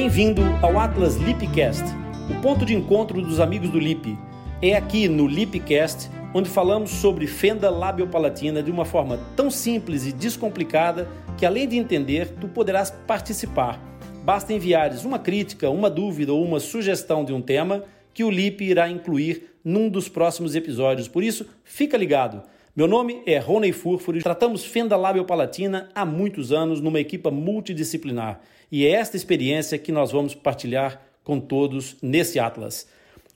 Bem-vindo ao Atlas Lipcast, o ponto de encontro dos amigos do Lip. É aqui no Lipcast onde falamos sobre fenda labiopalatina de uma forma tão simples e descomplicada que, além de entender, tu poderás participar. Basta enviares uma crítica, uma dúvida ou uma sugestão de um tema que o Lip irá incluir num dos próximos episódios. Por isso, fica ligado. Meu nome é Rony Furfuri, tratamos fenda labiopalatina há muitos anos numa equipa multidisciplinar e é esta experiência que nós vamos partilhar com todos nesse Atlas.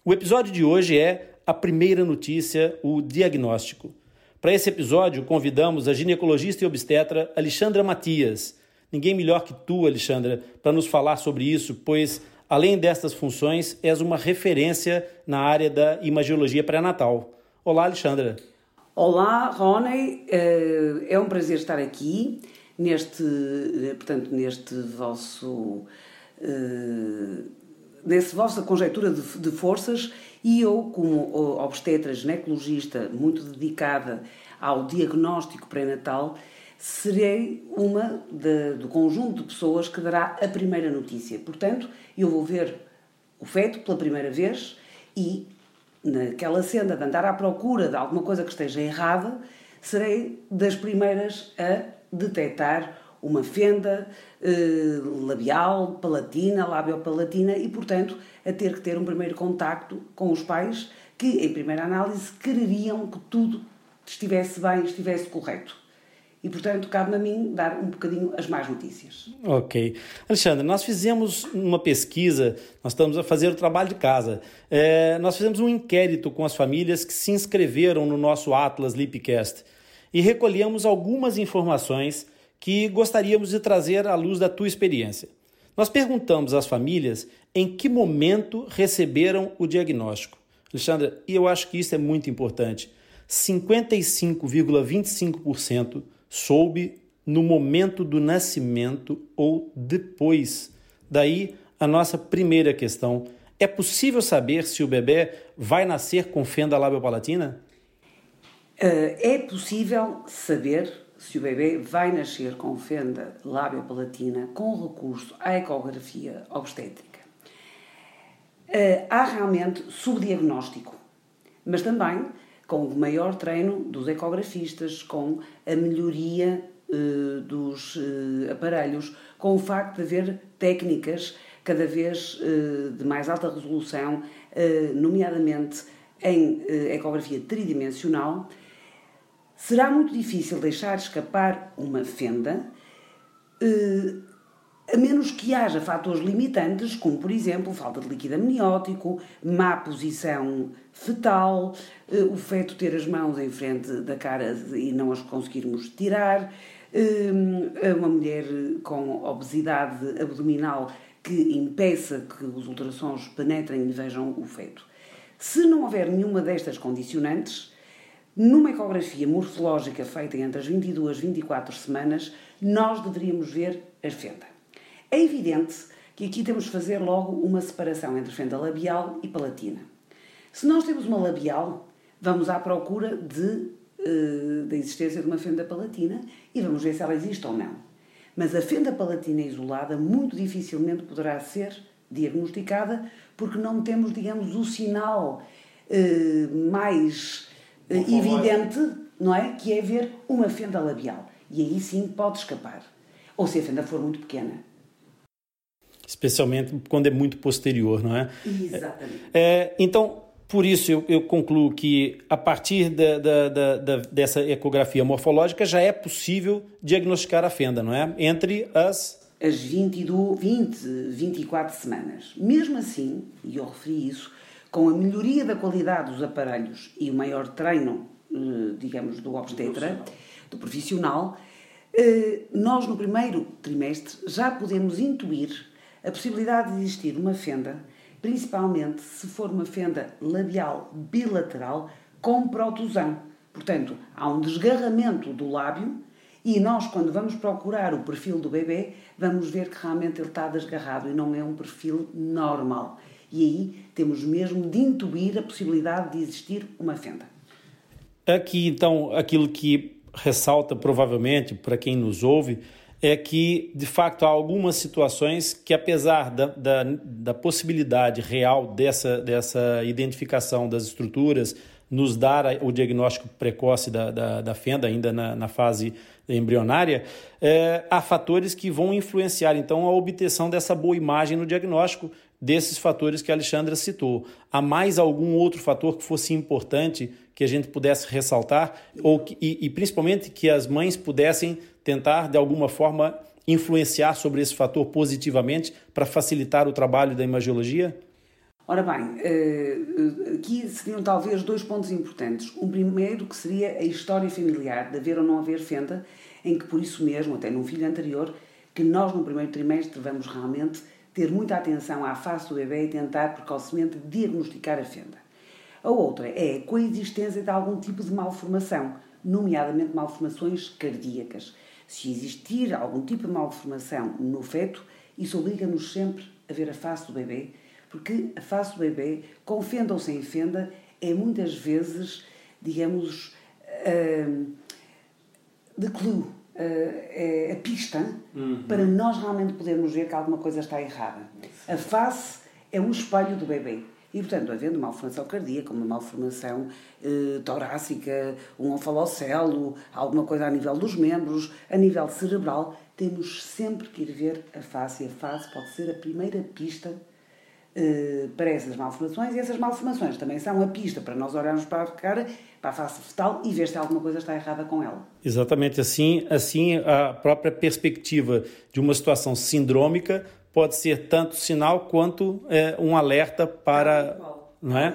O episódio de hoje é a primeira notícia, o diagnóstico. Para esse episódio, convidamos a ginecologista e obstetra Alexandra Matias. Ninguém melhor que tu, Alexandra, para nos falar sobre isso, pois, além destas funções, és uma referência na área da imagiologia pré-natal. Olá, Alexandra. Olá, Rony, eh, é um prazer estar aqui neste, eh, portanto, neste vosso, eh, nesse vossa conjectura de, de forças e eu, como obstetra ginecologista muito dedicada ao diagnóstico pré-natal, serei uma de, do conjunto de pessoas que dará a primeira notícia. Portanto, eu vou ver o feto pela primeira vez e naquela senda de andar à procura de alguma coisa que esteja errada, serei das primeiras a detectar uma fenda eh, labial, palatina, labiopalatina e, portanto, a ter que ter um primeiro contacto com os pais que, em primeira análise, quereriam que tudo estivesse bem, estivesse correto e, portanto, cabe-me a mim dar um bocadinho as más notícias. Ok. Alexandre, nós fizemos uma pesquisa, nós estamos a fazer o trabalho de casa. É, nós fizemos um inquérito com as famílias que se inscreveram no nosso Atlas Lipcast e recolhemos algumas informações que gostaríamos de trazer à luz da tua experiência. Nós perguntamos às famílias em que momento receberam o diagnóstico. Alexandre, e eu acho que isso é muito importante. 55,25% soube no momento do nascimento ou depois. Daí a nossa primeira questão: é possível saber se o bebê vai nascer com fenda labiopalatina? Uh, é possível saber se o bebê vai nascer com fenda labiopalatina com recurso à ecografia obstétrica. Uh, há realmente subdiagnóstico, mas também com o maior treino dos ecografistas, com a melhoria uh, dos uh, aparelhos, com o facto de haver técnicas cada vez uh, de mais alta resolução, nomeadamente em ecografia tridimensional, será muito difícil deixar escapar uma fenda a menos que haja fatores limitantes, como por exemplo falta de líquido amniótico, má posição fetal, eh, o feto ter as mãos em frente da cara e não as conseguirmos tirar, eh, uma mulher com obesidade abdominal que impeça que os ultrassons penetrem e vejam o feto. Se não houver nenhuma destas condicionantes, numa ecografia morfológica feita entre as 22 e 24 semanas, nós deveríamos ver a fenda. É evidente que aqui temos de fazer logo uma separação entre fenda labial e palatina. Se nós temos uma labial, vamos à procura de, uh, da existência de uma fenda palatina e vamos ver se ela existe ou não. Mas a fenda palatina isolada muito dificilmente poderá ser diagnosticada porque não temos, digamos, o sinal uh, mais uh, evidente, não é? Que é ver uma fenda labial. E aí sim pode escapar. Ou se a fenda for muito pequena especialmente quando é muito posterior, não é? Exatamente. É, então, por isso eu, eu, concluo que a partir da, da, da, dessa ecografia morfológica já é possível diagnosticar a fenda, não é? Entre as as 22, 20, 24 semanas. Mesmo assim, e eu referi isso, com a melhoria da qualidade dos aparelhos e o maior treino, eh, digamos, do obstetra, do profissional, eh, nós no primeiro trimestre já podemos intuir a possibilidade de existir uma fenda, principalmente se for uma fenda labial bilateral com protusão. Portanto, há um desgarramento do lábio e nós, quando vamos procurar o perfil do bebê, vamos ver que realmente ele está desgarrado e não é um perfil normal. E aí temos mesmo de intuir a possibilidade de existir uma fenda. Aqui, então, aquilo que ressalta provavelmente para quem nos ouve é que, de fato, há algumas situações que, apesar da, da, da possibilidade real dessa, dessa identificação das estruturas, nos dar o diagnóstico precoce da, da, da fenda, ainda na, na fase embrionária, é, há fatores que vão influenciar, então, a obtenção dessa boa imagem no diagnóstico, desses fatores que a Alexandra citou. Há mais algum outro fator que fosse importante que a gente pudesse ressaltar, ou que, e, e principalmente que as mães pudessem tentar, de alguma forma, influenciar sobre esse fator positivamente para facilitar o trabalho da imagiologia? Ora bem, eh, aqui seriam talvez dois pontos importantes. Um primeiro que seria a história familiar, de haver ou não haver fenda, em que por isso mesmo, até num filho anterior, que nós no primeiro trimestre vamos realmente ter muita atenção à face do bebê e tentar precocemente diagnosticar a fenda. A outra é a coexistência de algum tipo de malformação, nomeadamente malformações cardíacas. Se existir algum tipo de malformação no feto, isso obriga-nos sempre a ver a face do bebê, porque a face do bebê, com fenda ou sem fenda, é muitas vezes, digamos, uh, de clue, uh, é a pista uhum. para nós realmente podermos ver que alguma coisa está errada. A face é o espelho do bebê. E, portanto, havendo malformação cardíaca, uma malformação eh, torácica, um onfalocelo, alguma coisa a nível dos membros, a nível cerebral, temos sempre que ir ver a face. E a face pode ser a primeira pista eh, para essas malformações. E essas malformações também são a pista para nós olharmos para a cara, para a face fetal e ver se alguma coisa está errada com ela. Exatamente assim, assim a própria perspectiva de uma situação sindrômica pode ser tanto sinal quanto é, um alerta para. Não é?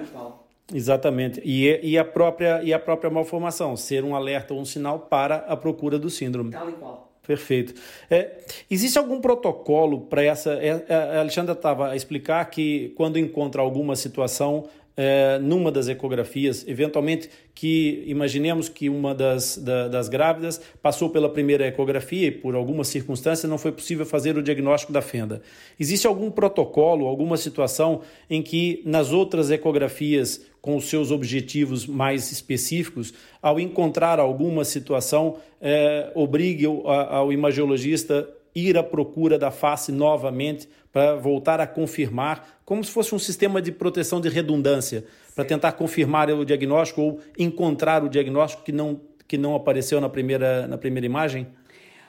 Exatamente. E, e, a própria, e a própria malformação, ser um alerta ou um sinal para a procura do síndrome. Tal e qual. Perfeito. É, existe algum protocolo para essa? É, é a Alexandra estava a explicar que quando encontra alguma situação é, numa das ecografias, eventualmente que imaginemos que uma das, da, das grávidas passou pela primeira ecografia e por alguma circunstância não foi possível fazer o diagnóstico da fenda. Existe algum protocolo, alguma situação em que nas outras ecografias com os seus objetivos mais específicos, ao encontrar alguma situação, é, obrigue ao, ao imagiologista ir à procura da face novamente para voltar a confirmar, como se fosse um sistema de proteção de redundância, para tentar confirmar o diagnóstico ou encontrar o diagnóstico que não, que não apareceu na primeira, na primeira imagem?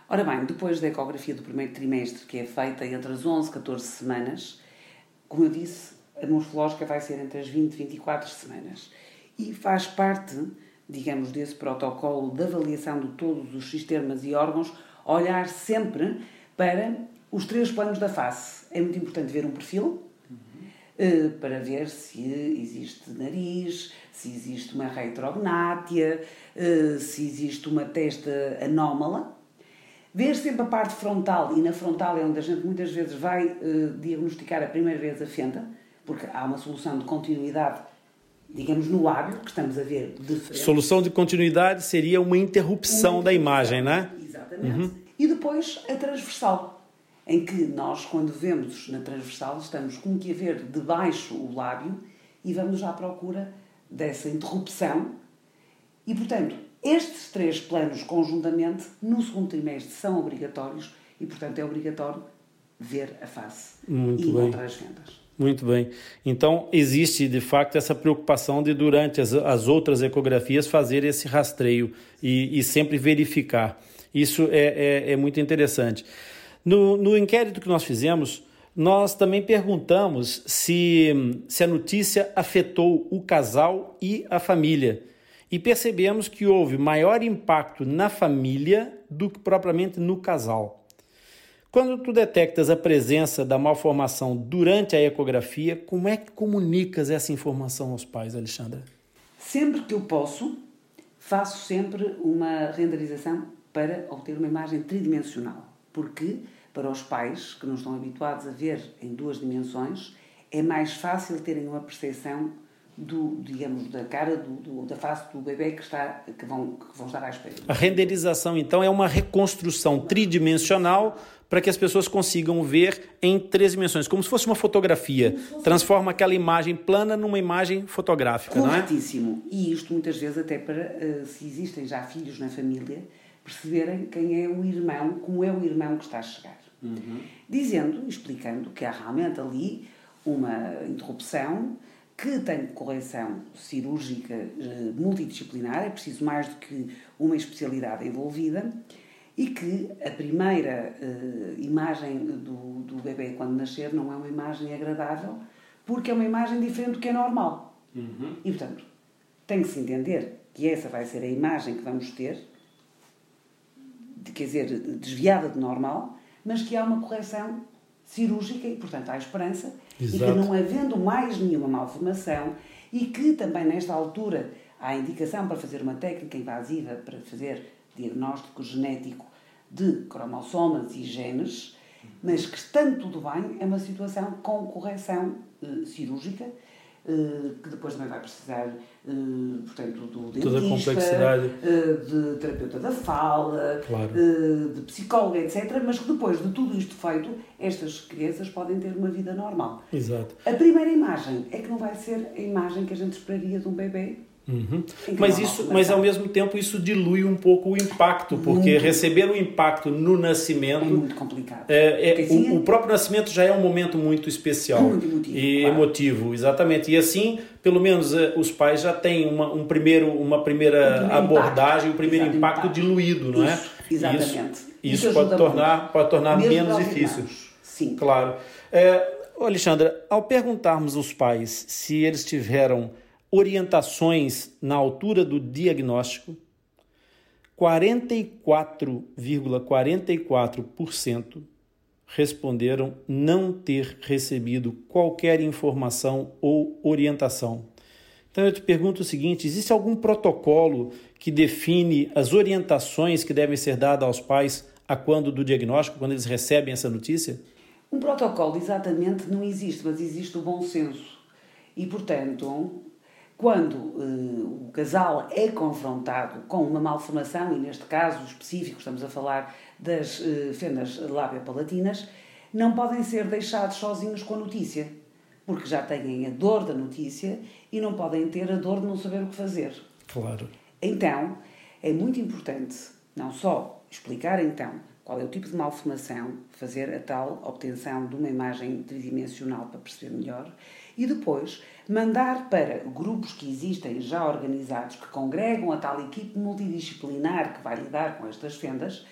Ora bem, depois da ecografia do primeiro trimestre, que é feita entre as 11 e 14 semanas, como eu disse, a morfológica vai ser entre as 20 e 24 semanas. E faz parte, digamos, desse protocolo de avaliação de todos os sistemas e órgãos, olhar sempre para os três planos da face. É muito importante ver um perfil, uhum. para ver se existe nariz, se existe uma retrognátia, eh, se existe uma testa anómala. Ver sempre a parte frontal, e na frontal é onde a gente muitas vezes vai eh, diagnosticar a primeira vez a fenda, porque há uma solução de continuidade, digamos, no lábio, que estamos a ver de frente. Solução de continuidade seria uma interrupção uma da imagem, não é? Exatamente. Uhum. E depois a transversal, em que nós, quando vemos na transversal, estamos como que a ver debaixo o lábio e vamos à procura dessa interrupção. E, portanto, estes três planos conjuntamente, no segundo trimestre, são obrigatórios e, portanto, é obrigatório ver a face Muito e bem. encontrar as vendas. Muito bem. Então, existe de facto essa preocupação de, durante as, as outras ecografias, fazer esse rastreio e, e sempre verificar. Isso é, é, é muito interessante. No, no inquérito que nós fizemos, nós também perguntamos se, se a notícia afetou o casal e a família. E percebemos que houve maior impacto na família do que propriamente no casal. Quando tu detectas a presença da malformação durante a ecografia, como é que comunicas essa informação aos pais, Alexandra? Sempre que eu posso, faço sempre uma renderização para obter uma imagem tridimensional. Porque, para os pais que não estão habituados a ver em duas dimensões, é mais fácil terem uma percepção do, digamos, da cara, do, do, da face do bebê que, está, que, vão, que vão estar à espera. A renderização, então, é uma reconstrução tridimensional para que as pessoas consigam ver em três dimensões, como se fosse uma fotografia. Transforma aquela imagem plana numa imagem fotográfica, Corretíssimo. não é? E isto muitas vezes até para, uh, se existem já filhos na família, perceberem quem é o irmão, como é o irmão que está a chegar. Uhum. Dizendo, explicando que há realmente ali uma interrupção que tem correção cirúrgica eh, multidisciplinar, é preciso mais do que uma especialidade envolvida, e que a primeira eh, imagem do, do bebê quando nascer não é uma imagem agradável, porque é uma imagem diferente do que é normal. Uhum. E, portanto, tem que se entender que essa vai ser a imagem que vamos ter, quer dizer, desviada de normal, mas que há uma correção cirúrgica e, portanto, há esperança Exato. e que não havendo mais nenhuma malformação e que também nesta altura há indicação para fazer uma técnica invasiva para fazer diagnóstico genético de cromossomas e genes, mas que estando tudo bem, é uma situação com correção eh, cirúrgica que depois também vai precisar, eh, portanto, do dentista, eh, de terapeuta da fala, Claro. eh, de psicóloga, etc. Mas que depois de tudo isto feito, estas crianças podem ter uma vida normal. Exato. A primeira imagem é que não vai ser a imagem que a gente esperaria de um bebê. Uhum. Mas, isso, mas ao mesmo tempo isso dilui um pouco o impacto, porque Muito. receber o impacto no É nascimento muito complicado. É, é, assim o, o próprio nascimento já é um momento muito especial Muito emotivo, e claro. emotivo, exatamente. E assim, pelo menos eh, os pais já têm uma, um primeiro, uma primeira Um abordagem, impacto. um primeiro Exato, impacto, impacto. diluído, não é? Isso, exatamente. Isso, Isso isso pode tornar, muito. pode tornar Mesmo menos difícil. irmãos. Sim. Claro. É, Alexandra, ao perguntarmos aos pais se eles tiveram orientações na altura do diagnóstico, 44,44% responderam não ter recebido qualquer informação ou orientação. Então eu te pergunto o seguinte: existe algum protocolo que define as orientações que devem ser dadas aos pais a quando do diagnóstico, quando eles recebem essa notícia? Um protocolo exatamente não existe, mas existe o bom senso. E, portanto, quando eh, o casal é confrontado com uma malformação, e neste caso específico estamos a falar das eh, fendas lábio-palatinas, não podem ser deixados sozinhos com a notícia, porque já têm a dor da notícia e não podem ter a dor de não saber o que fazer. Claro. Então, é muito importante não só explicar então qual é o tipo de malformação, fazer a tal obtenção de uma imagem tridimensional para perceber melhor, e depois mandar para grupos que existem já organizados, que congregam a tal equipe multidisciplinar que vai lidar com estas fendas,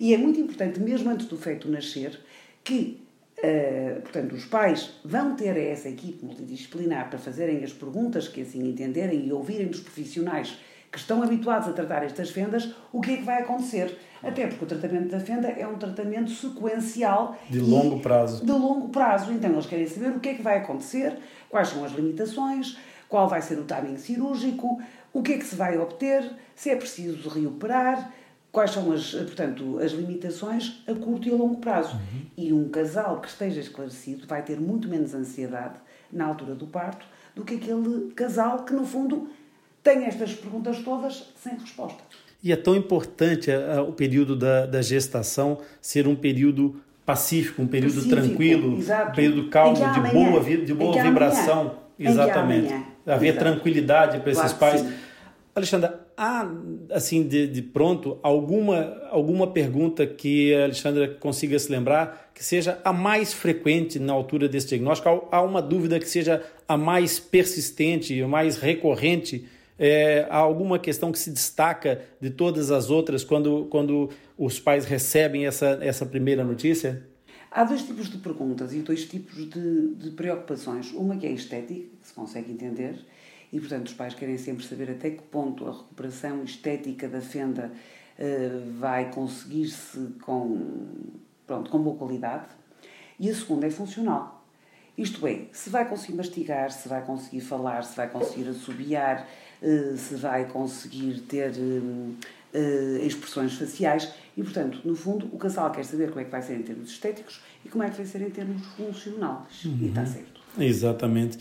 e é muito importante, mesmo antes do feito nascer, que Uh, portanto, os pais vão ter essa equipe multidisciplinar para fazerem as perguntas que assim entenderem e ouvirem dos profissionais que estão habituados a tratar estas fendas o que é que vai acontecer. Até porque o tratamento da fenda é um tratamento sequencial De longo prazo. De longo prazo. Então, eles querem saber o que é que vai acontecer, quais são as limitações, qual vai ser o timing cirúrgico, o que é que se vai obter, se é preciso reoperar, quais são as, portanto, as limitações a curto e a longo prazo. E um casal que esteja esclarecido vai ter muito menos ansiedade na altura do parto do que aquele casal que, no fundo, tem estas perguntas todas sem resposta. E é tão importante a, a, o período da, da, gestação ser um período pacífico, um período Pacífico, tranquilo, exato. um período calmo, de amanhã, boa, de boa vibração. Amanhã, Exatamente. Haver exato. tranquilidade para esses Claro pais. sim. Alexandra, há, assim, de, de, pronto, alguma, alguma pergunta que a Alexandra consiga se lembrar que seja a mais frequente na altura desse diagnóstico? Há, há uma dúvida que seja a mais persistente, a mais recorrente? É, há alguma questão que se destaca de todas as outras quando, quando os pais recebem essa, essa primeira notícia? Há dois tipos de perguntas e dois tipos de, de preocupações. Uma que é estética, que se consegue entender, e, portanto, os pais querem sempre saber até que ponto a recuperação estética da fenda uh, vai conseguir-se com, pronto, com boa qualidade. E a segunda é funcional. Isto é, se vai conseguir mastigar, se vai conseguir falar, se vai conseguir assobiar, se vai conseguir ter uh, expressões faciais. E, portanto, no fundo, o casal quer saber como é que vai ser em termos estéticos e como é que vai ser em termos funcionais. Uhum. E está certo. Exatamente.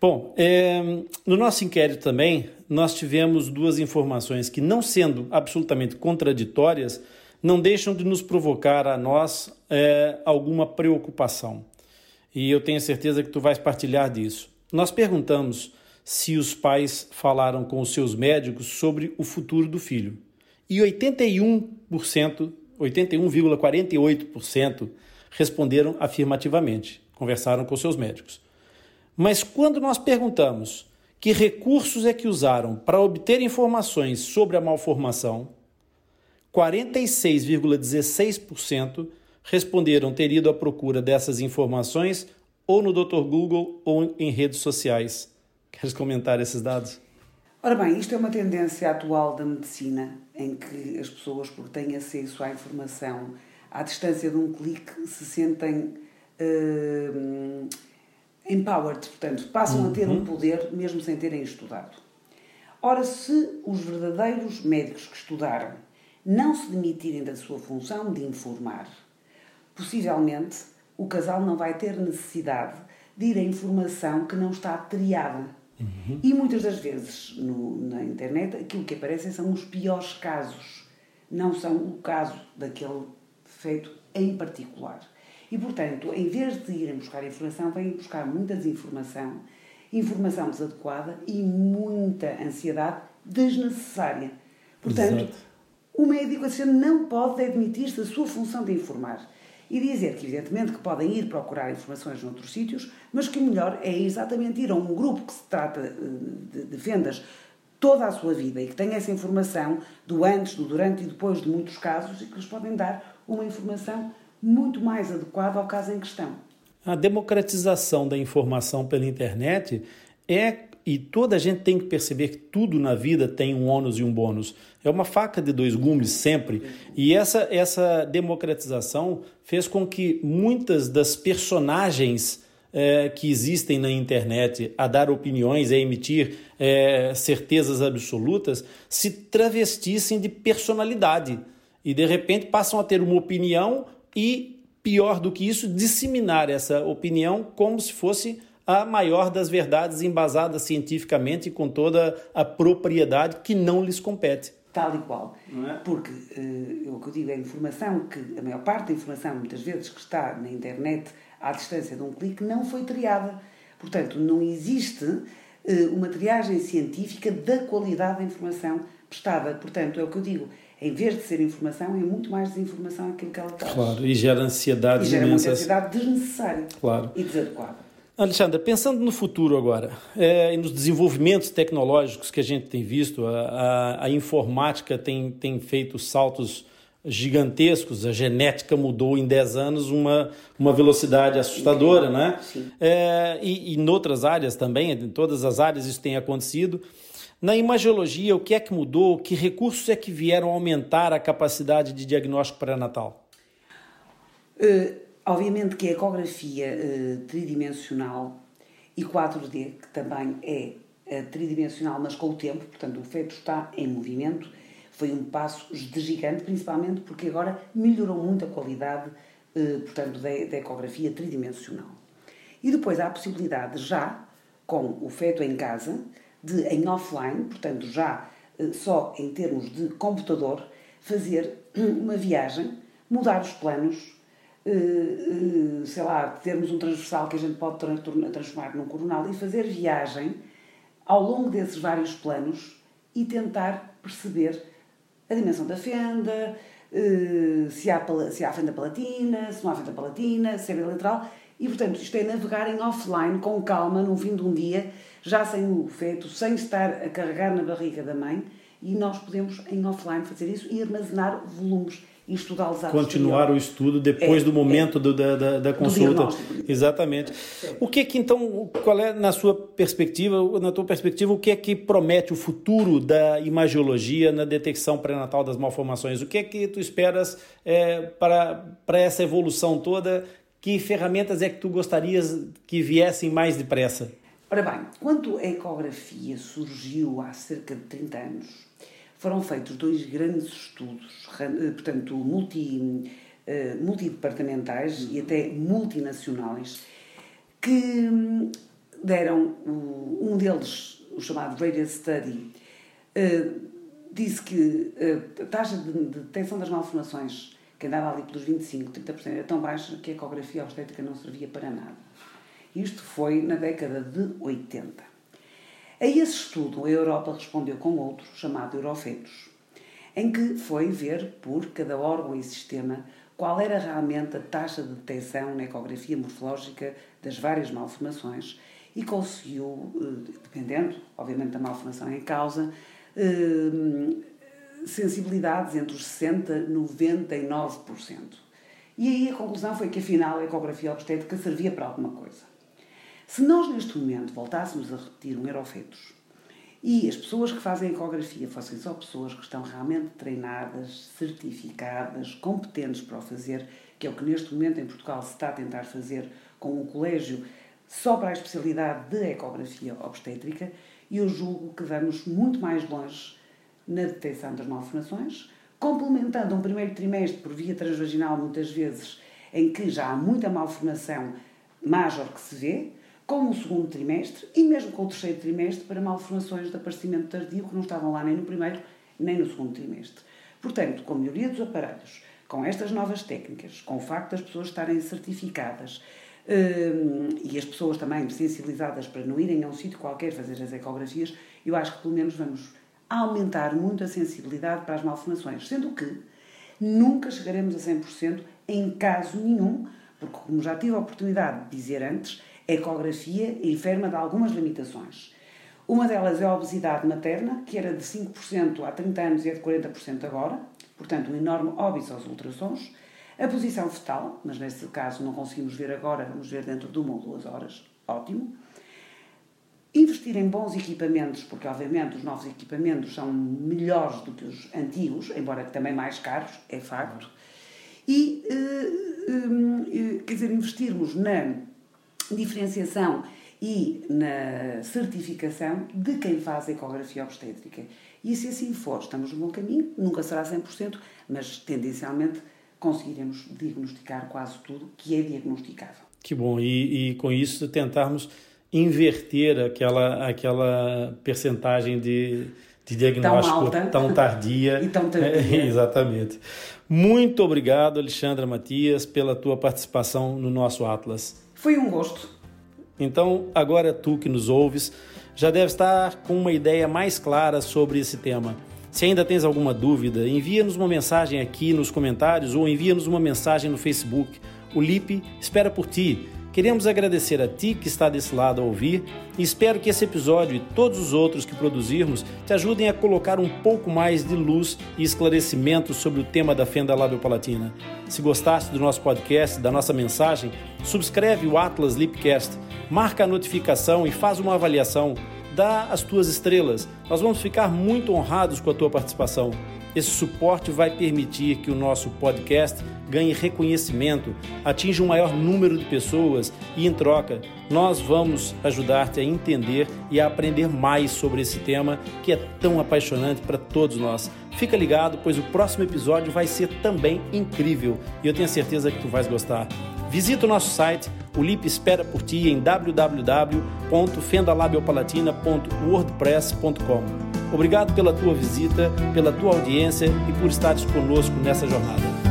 Bom, é, no nosso inquérito também, nós tivemos duas informações que, não sendo absolutamente contraditórias, não deixam de nos provocar a nós é, alguma preocupação. E eu tenho certeza que tu vais partilhar disso. Nós perguntamos se os pais falaram com os seus médicos sobre o futuro do filho. e 81%, 81,48% responderam afirmativamente, conversaram com seus médicos. Mas quando nós perguntamos que recursos é que usaram para obter informações sobre a malformação, 46,16% responderam ter ido à procura dessas informações ou no Dr. Google ou em redes sociais. Queres comentar esses dados? Ora bem, isto é uma tendência atual da medicina, em que as pessoas, por têm acesso à informação à distância de um clique, se sentem uh, empowered, portanto, passam a ter um uhum. poder mesmo sem terem estudado. Ora, se os verdadeiros médicos que estudaram não se demitirem da sua função de informar, possivelmente o casal não vai ter necessidade de ir a informação que não está triada. Uhum. E muitas das vezes no, na internet aquilo que aparecem são os piores casos, não são o caso daquele feito em particular. E portanto, em vez de irem buscar informação, vêm buscar muita desinformação, informação desadequada e muita ansiedade desnecessária. Portanto, Exato. o médico assim, não pode admitir-se da sua função de informar e dizer que, evidentemente, que podem ir procurar informações noutros sítios, mas que o melhor é exatamente ir a um grupo que se trata eh, de, de vendas toda a sua vida e que tem essa informação do antes, do durante e depois de muitos casos e que lhes podem dar uma informação muito mais adequada ao caso em questão. A democratização da informação pela internet é e toda a gente tem que perceber que tudo na vida tem um ônus e um bônus. É uma faca de dois gumes sempre. E essa, essa democratização fez com que muitas das personagens é, que existem na internet a dar opiniões, a emitir é, certezas absolutas, se travestissem de personalidade. E de repente passam a ter uma opinião e, pior do que isso, disseminar essa opinião como se fosse a maior das verdades embasada cientificamente e com toda a propriedade que não lhes compete. Tal e qual. É? Porque uh, o que eu digo é a informação, que a maior parte da informação, muitas vezes, que está na internet à distância de um clique, não foi triada. Portanto, não existe uh, uma triagem científica da qualidade da informação prestada. Portanto, é o que eu digo. Em vez de ser informação, é muito mais desinformação aquilo que ela traz. Claro, e gera ansiedade e gera imensas. ansiedade desnecessária claro. e desadequada. Alexandra, pensando no futuro agora, é, e nos desenvolvimentos tecnológicos que a gente tem visto, a, a, a, informática tem, tem feito saltos gigantescos, a genética mudou em 10 anos uma, uma velocidade assustadora, né? É, e, e em outras áreas também, em todas as áreas isso tem acontecido. Na imagiologia, o que é que mudou? Que recursos é que vieram aumentar a capacidade de diagnóstico pré-natal? Uh Obviamente que a ecografia uh, tridimensional e 4D, que também é uh, tridimensional, mas com o tempo, portanto o feto está em movimento, foi um passo de gigante, principalmente porque agora melhorou muito a qualidade, uh, portanto, da, da ecografia tridimensional. E depois há a possibilidade já, com o feto em casa, de em offline, portanto já só em termos de computador, fazer uma viagem, mudar os planos, sei lá, termos um transversal que a gente pode transformar num coronal e fazer viagem ao longo desses vários planos e tentar perceber a dimensão da fenda, eh, se há, se há fenda palatina, se não há fenda palatina, se é bilateral. E, portanto, isto é navegar em offline, com calma, no fim de um dia, já sem o feto, sem estar a carregar na barriga da mãe, e nós podemos, em offline, fazer isso e armazenar volumes e estudá-los à Continuar o estudo depois é, do momento é, do, da, da, da, consulta. Exatamente. O que é que então, qual é na sua perspectiva, na tua perspectiva, o que é que promete o futuro da imagiologia na detecção pré-natal das malformações? O que é que tu esperas é, para, para essa evolução toda? Que ferramentas é que tu gostarias que viessem mais depressa? Ora bem, quando a ecografia surgiu há cerca de 30 anos, foram feitos dois grandes estudos, eh, portanto, multi, eh, multidepartamentais e até multinacionais, que hum, deram, um deles, o chamado Radius Study, eh, disse que a taxa de detecção das malformações, que andava ali pelos 25, 30%, era tão baixa que a ecografia obstétrica não servia para nada. Isto foi na década de 80. A esse estudo, a Europa respondeu com outro, chamado Eurofetos, em que foi ver por cada órgão e sistema qual era realmente a taxa de detecção na ecografia morfológica das várias malformações e conseguiu, eh, dependendo, obviamente, da malformação em causa, eh, sensibilidades entre os 60% e 99%. E aí a conclusão foi que afinal a ecografia obstétrica servia para alguma coisa. Se nós neste momento voltássemos a repetir um Eurofetos e as pessoas que fazem ecografia fossem só pessoas que estão realmente treinadas, certificadas, competentes para o fazer, que é o que neste momento em Portugal se está a tentar fazer com um colégio só para a especialidade de ecografia obstétrica, eu julgo que vamos muito mais longe na detecção das malformações, complementando um primeiro trimestre por via transvaginal, muitas vezes, em que já há muita malformação major que se vê, com o segundo trimestre e mesmo com o terceiro trimestre para malformações de aparecimento tardio que não estavam lá nem no primeiro nem no segundo trimestre. Portanto, com a melhoria dos aparelhos, com estas novas técnicas, com o facto das pessoas estarem certificadas hum, e as pessoas também sensibilizadas para não irem a um sítio qualquer fazer as ecografias, eu acho que pelo menos vamos aumentar muito a sensibilidade para as malformações, sendo que nunca chegaremos a 100% em caso nenhum, porque como já tive a oportunidade de dizer antes, a ecografia enferma de algumas limitações. Uma delas é a obesidade materna, que era de 5% há 30 anos e é de 40% agora, portanto, um enorme óbito aos ultrassons. A posição fetal, mas nesse caso não conseguimos ver agora, vamos ver dentro de uma ou duas horas, ótimo. Investir em bons equipamentos, porque obviamente os novos equipamentos são melhores do que os antigos, embora também mais caros, é facto. E, eh, eh, quer dizer, investirmos na diferenciação e na certificação de quem faz ecografia obstétrica. E se assim for, estamos no bom caminho, nunca será 100%, mas tendencialmente conseguiremos diagnosticar quase tudo que é diagnosticável. Que bom, e, e com isso tentarmos inverter aquela, aquela percentagem de, de diagnóstico tão, tão tardia. e tão tardia. É, exatamente. Muito obrigado, Alexandra Matias, pela tua participação no nosso Atlas. Foi um gosto. Então, agora tu que nos ouves, já deve estar com uma ideia mais clara sobre esse tema. Se ainda tens alguma dúvida, envia-nos uma mensagem aqui nos comentários ou envia-nos uma mensagem no Facebook. O LIP espera por ti. Queremos agradecer a ti que está desse lado a ouvir e espero que esse episódio e todos os outros que produzirmos te ajudem a colocar um pouco mais de luz e esclarecimento sobre o tema da fenda labiopalatina. Se gostaste do nosso podcast, da nossa mensagem, subscreve o Atlas Lipcast, marca a notificação e faz uma avaliação. Dá as tuas estrelas. Nós vamos ficar muito honrados com a tua participação. Esse suporte vai permitir que o nosso podcast ganhe reconhecimento, atinja um maior número de pessoas e, em troca, nós vamos ajudar-te a entender e a aprender mais sobre esse tema que é tão apaixonante para todos nós. Fica ligado, pois o próximo episódio vai ser também incrível e eu tenho certeza que tu vais gostar. Visita o nosso site, o LIP espera por ti em www.fendalabiopalatina.wordpress.com. Obrigado pela tua visita, pela tua audiência e por estares conosco nessa jornada.